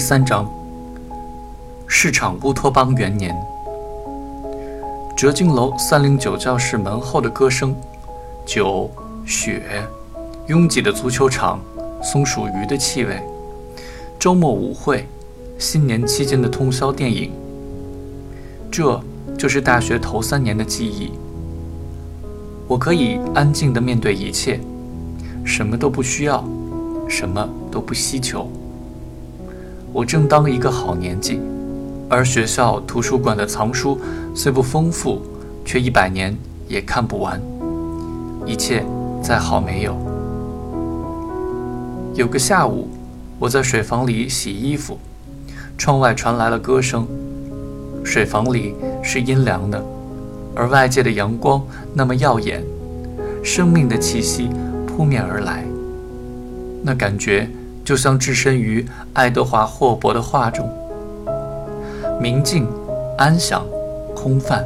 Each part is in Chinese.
第三章，市场乌托邦元年，折经楼三零九教室门后的歌声，酒、雪，拥挤的足球场，松鼠鱼的气味，周末舞会，新年期间的通宵电影，这就是大学头三年的记忆。我可以安静地面对一切，什么都不需要，什么都不希求。我正当一个好年纪，而学校图书馆的藏书虽不丰富，却一百年也看不完。一切再好没有。有个下午，我在水房里洗衣服，窗外传来了歌声。水房里是阴凉的，而外界的阳光那么耀眼，生命的气息扑面而来，那感觉。就像置身于爱德华·霍伯的画中，明净、安详、空泛。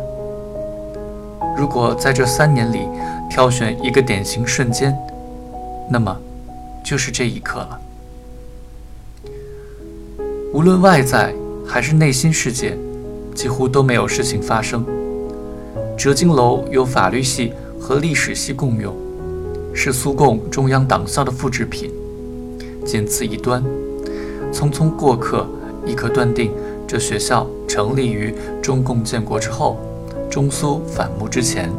如果在这三年里挑选一个典型瞬间，那么就是这一刻了。无论外在还是内心世界，几乎都没有事情发生。哲经楼由法律系和历史系共用，是苏共中央党校的复制品。仅此一端，匆匆过客，亦可断定这学校成立于中共建国之后，中苏反目之前。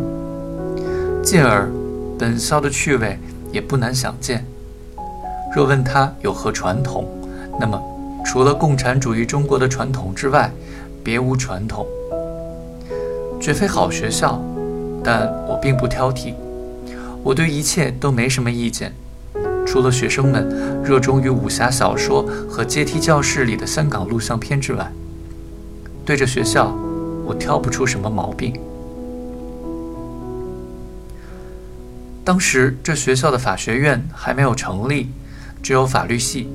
进而，本校的趣味也不难想见。若问他有何传统，那么除了共产主义中国的传统之外，别无传统。绝非好学校，但我并不挑剔，我对一切都没什么意见。除了学生们热衷于武侠小说和阶梯教室里的香港录像片之外，对着学校，我挑不出什么毛病。当时这学校的法学院还没有成立，只有法律系，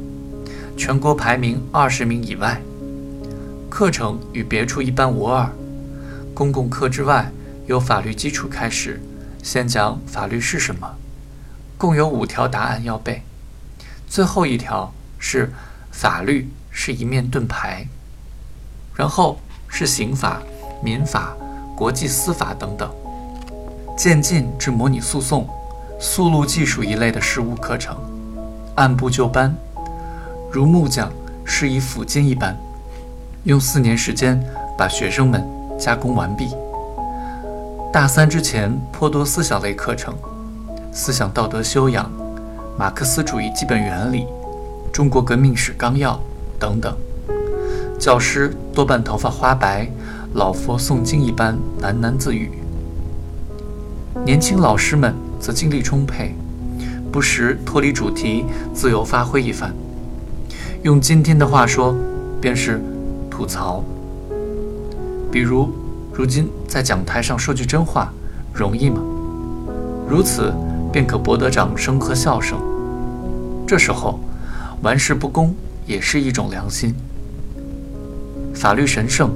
全国排名二十名以外，课程与别处一般无二。公共课之外，由法律基础开始，先讲法律是什么。共有五条答案要背，最后一条是法律是一面盾牌，然后是刑法、民法、国际司法等等，渐进至模拟诉讼、速录技术一类的实务课程，按部就班，如木匠施以斧金一般，用四年时间把学生们加工完毕。大三之前颇多思想类课程。思想道德修养、马克思主义基本原理、中国革命史纲要等等，教师多半头发花白，老佛诵经一般喃喃自语。年轻老师们则精力充沛，不时脱离主题，自由发挥一番。用今天的话说，便是吐槽。比如，如今在讲台上说句真话，容易吗？如此。便可博得掌声和笑声。这时候，玩世不恭也是一种良心。法律神圣，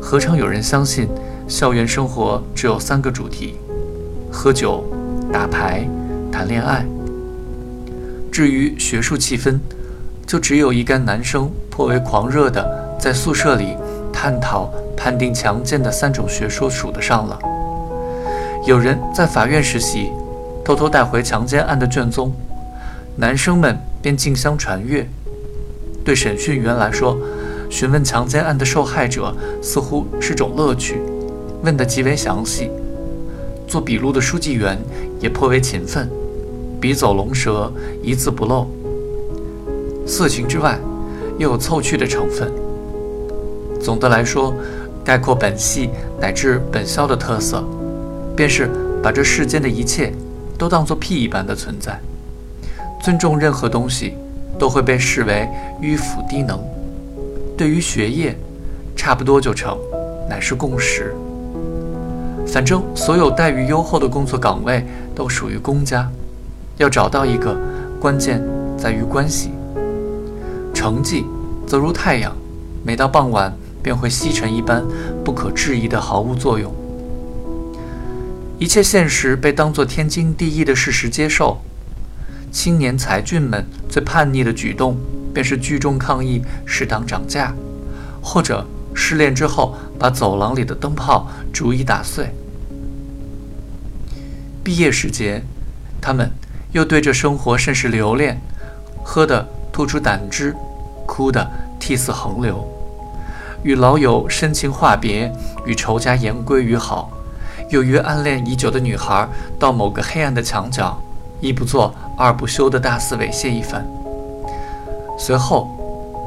何尝有人相信校园生活只有三个主题：喝酒、打牌、谈恋爱？至于学术气氛，就只有一干男生颇为狂热的在宿舍里探讨判定强奸的三种学说数得上了。有人在法院实习。偷偷带回强奸案的卷宗，男生们便竞相传阅。对审讯员来说，询问强奸案的受害者似乎是种乐趣，问得极为详细。做笔录的书记员也颇为勤奋，笔走龙蛇，一字不漏。色情之外，又有凑趣的成分。总的来说，概括本系乃至本校的特色，便是把这世间的一切。都当作屁一般的存在，尊重任何东西，都会被视为迂腐低能。对于学业，差不多就成，乃是共识。反正所有待遇优厚的工作岗位都属于公家，要找到一个，关键在于关系。成绩则如太阳，每到傍晚便会西沉一般，不可质疑的毫无作用。一切现实被当作天经地义的事实接受，青年才俊们最叛逆的举动，便是聚众抗议适当涨价，或者失恋之后把走廊里的灯泡逐一打碎。毕业时节，他们又对着生活甚是留恋，喝的吐出胆汁，哭的涕泗横流，与老友深情话别，与仇家言归于好，又约暗恋已久的女孩到某个黑暗的墙角，一不做二不休的大肆猥亵一番。随后，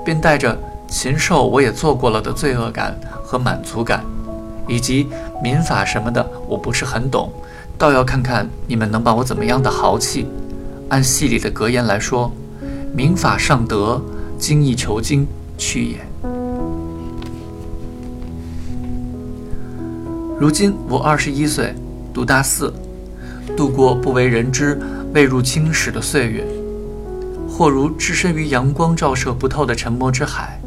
便带着禽兽我也做过了的罪恶感和满足感，以及民法什么的我不是很懂。倒要看看你们能把我怎么样的豪气。按戏里的格言来说，民法尚德，精益求精去也。如今我二十一岁，读大四，度过不为人知、未入青史的岁月，或如置身于阳光照射不透的沉默之海，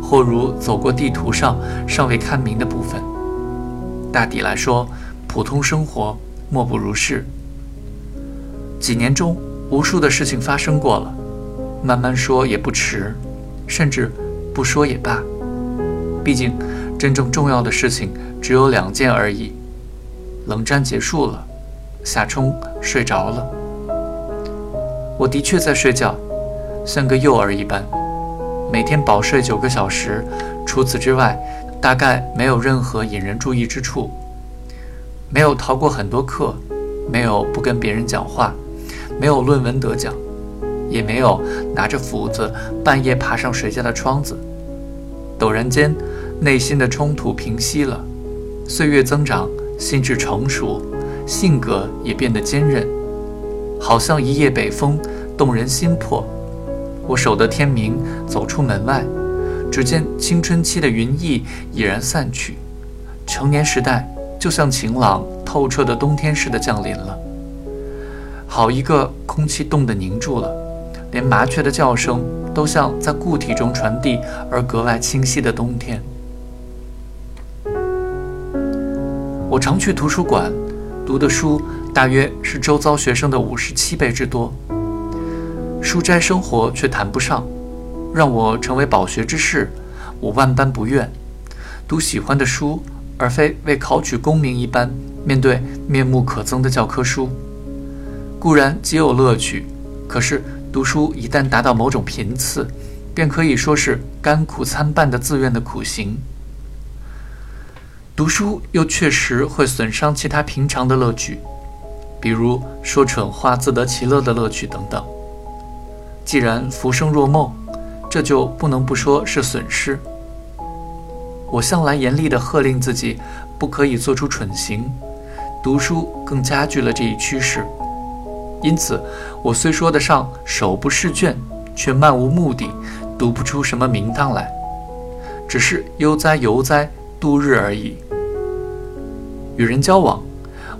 或如走过地图上尚未看明的部分。大抵来说。普通生活莫不如是。几年中，无数的事情发生过了，慢慢说也不迟，甚至不说也罢。毕竟，真正重要的事情只有两件而已：冷战结束了，夏冲睡着了。我的确在睡觉，像个幼儿一般，每天饱睡九个小时。除此之外，大概没有任何引人注意之处。没有逃过很多课，没有不跟别人讲话，没有论文得奖，也没有拿着斧子半夜爬上谁家的窗子。陡然间，内心的冲突平息了，岁月增长，心智成熟，性格也变得坚韧，好像一夜北风，动人心魄。我守得天明，走出门外，只见青春期的云翳已然散去，成年时代。就像晴朗透彻的冬天似的降临了。好一个空气冻得凝住了，连麻雀的叫声都像在固体中传递而格外清晰的冬天。我常去图书馆，读的书大约是周遭学生的五十七倍之多。书斋生活却谈不上，让我成为饱学之士，我万般不愿。读喜欢的书。而非为考取功名一般面对面目可憎的教科书，固然极有乐趣，可是读书一旦达到某种频次，便可以说是甘苦参半的自愿的苦行。读书又确实会损伤其他平常的乐趣，比如说蠢话自得其乐的乐趣等等。既然浮生若梦，这就不能不说是损失。我向来严厉地喝令自己，不可以做出蠢行。读书更加剧了这一趋势。因此，我虽说得上手不释卷，却漫无目的，读不出什么名堂来，只是悠哉悠哉度日而已。与人交往，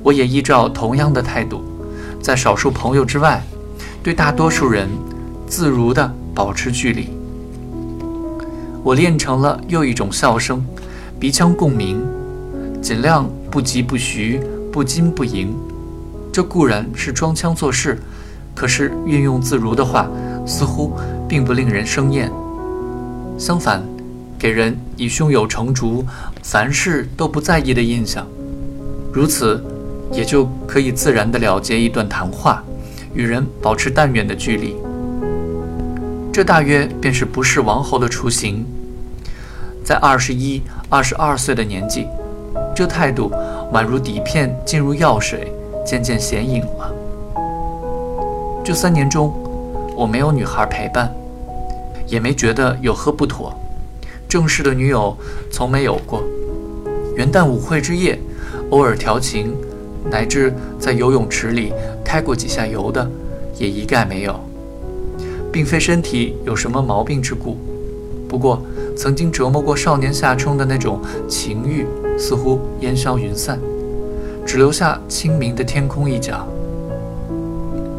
我也依照同样的态度，在少数朋友之外，对大多数人自如地保持距离。我练成了又一种笑声，鼻腔共鸣，尽量不疾不徐，不惊不迎。这固然是装腔作势，可是运用自如的话，似乎并不令人生厌。相反，给人以胸有成竹，凡事都不在意的印象。如此，也就可以自然地了结一段谈话，与人保持淡远的距离。这大约便是不是王侯的雏形。在二十一、二十二岁的年纪，这态度宛如底片进入药水，渐渐显影了。这三年中，我没有女孩陪伴，也没觉得有何不妥。正式的女友从没有过。元旦舞会之夜，偶尔调情，乃至在游泳池里开过几下油的，也一概没有。并非身体有什么毛病之故，不过曾经折磨过少年夏冲的那种情欲，似乎烟消云散，只留下清明的天空一角。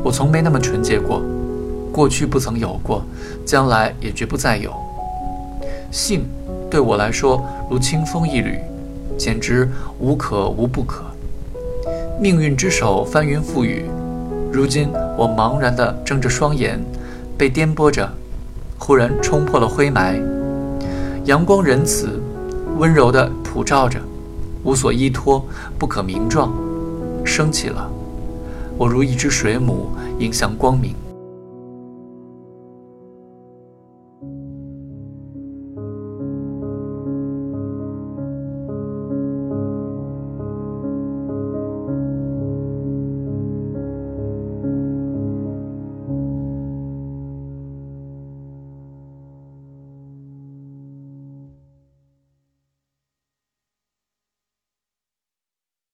我从没那么纯洁过，过去不曾有过，将来也绝不再有。性对我来说如清风一缕，简直无可无不可。命运之手翻云覆雨，如今我茫然地睁着双眼。被颠簸着，忽然冲破了灰霾，阳光仁慈、温柔地普照着，无所依托，不可名状，升起了。我如一只水母，迎向光明。